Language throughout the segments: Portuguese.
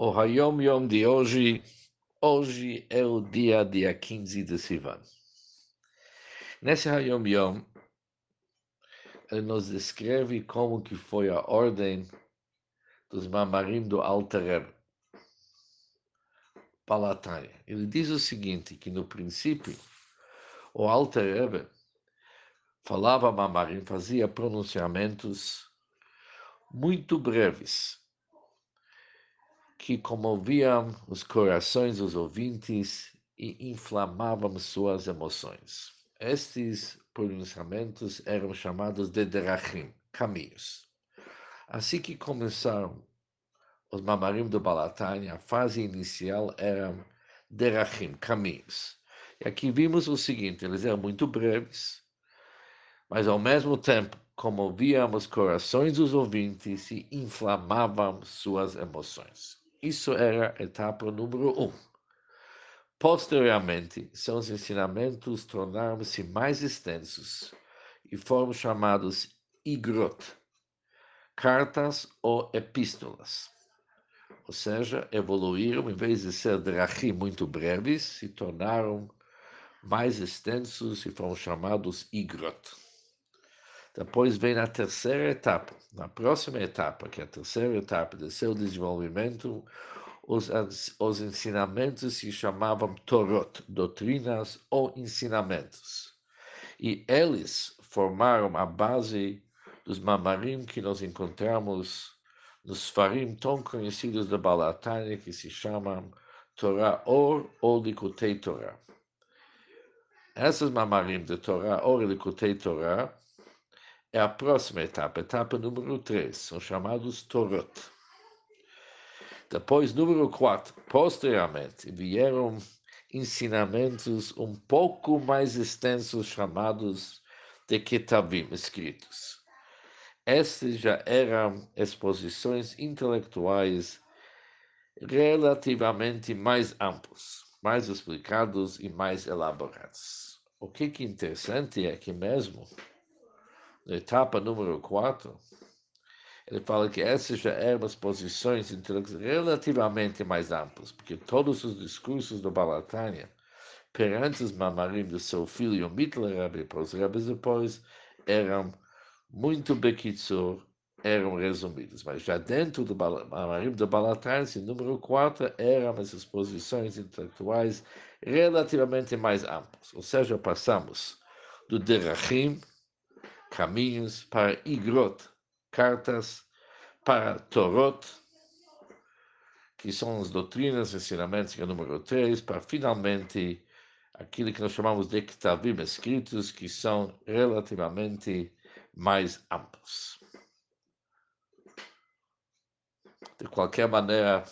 O Hayom Yom de hoje, hoje é o dia, dia 15 de Sivan. Nesse Hayom Yom, ele nos descreve como que foi a ordem dos mamarim do Alter Rebbe. Palatânia. Ele diz o seguinte, que no princípio, o Alter falava mamarim, fazia pronunciamentos muito breves, que comoviam os corações dos ouvintes e inflamavam suas emoções. Estes pronunciamentos eram chamados de derachim, caminhos. Assim que começaram os mamarim do Balatânia, a fase inicial era derachim, caminhos. E aqui vimos o seguinte, eles eram muito breves, mas ao mesmo tempo comoviam os corações dos ouvintes e inflamavam suas emoções. Isso era a etapa número um. Posteriormente, seus ensinamentos tornaram-se mais extensos e foram chamados igrot, cartas ou epístolas. Ou seja, evoluíram, em vez de ser drachim muito breves, se tornaram mais extensos e foram chamados igrot. Depois vem a terceira etapa. Na próxima etapa, que é a terceira etapa do seu desenvolvimento, os, os ensinamentos se chamavam Torot, doutrinas ou ensinamentos. E eles formaram a base dos mamarim que nós encontramos nos farim tão conhecidos da Balatânia, que se chamam Torah Or ou Likutei Torah. Essas mamarim de Torah Or e Likutei Torah é a próxima etapa, etapa número 3, são chamados Torot. Depois, número 4, posteriormente, vieram ensinamentos um pouco mais extensos chamados de Ketavim, escritos. Estes já eram exposições intelectuais relativamente mais amplos, mais explicados e mais elaborados. O que é interessante é que mesmo na etapa número 4, ele fala que essas já eram as posições relativamente mais amplas, porque todos os discursos do Balatânia, perante os mamarim do seu filho Mitler Rebbe, para os Rebes depois, eram muito bequitzur, eram resumidos. Mas já dentro do mamarim do Balatânia, número 4, eram essas posições intelectuais relativamente mais amplas. Ou seja, passamos do Derachim, caminhos, para Igrot, cartas para Torot, que são as doutrinas, ensinamentos, que é o número 3, para finalmente aquilo que nós chamamos de Ktavim escritos, que são relativamente mais amplos. De qualquer maneira,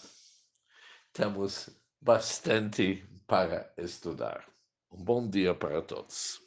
temos bastante para estudar. Um bom dia para todos.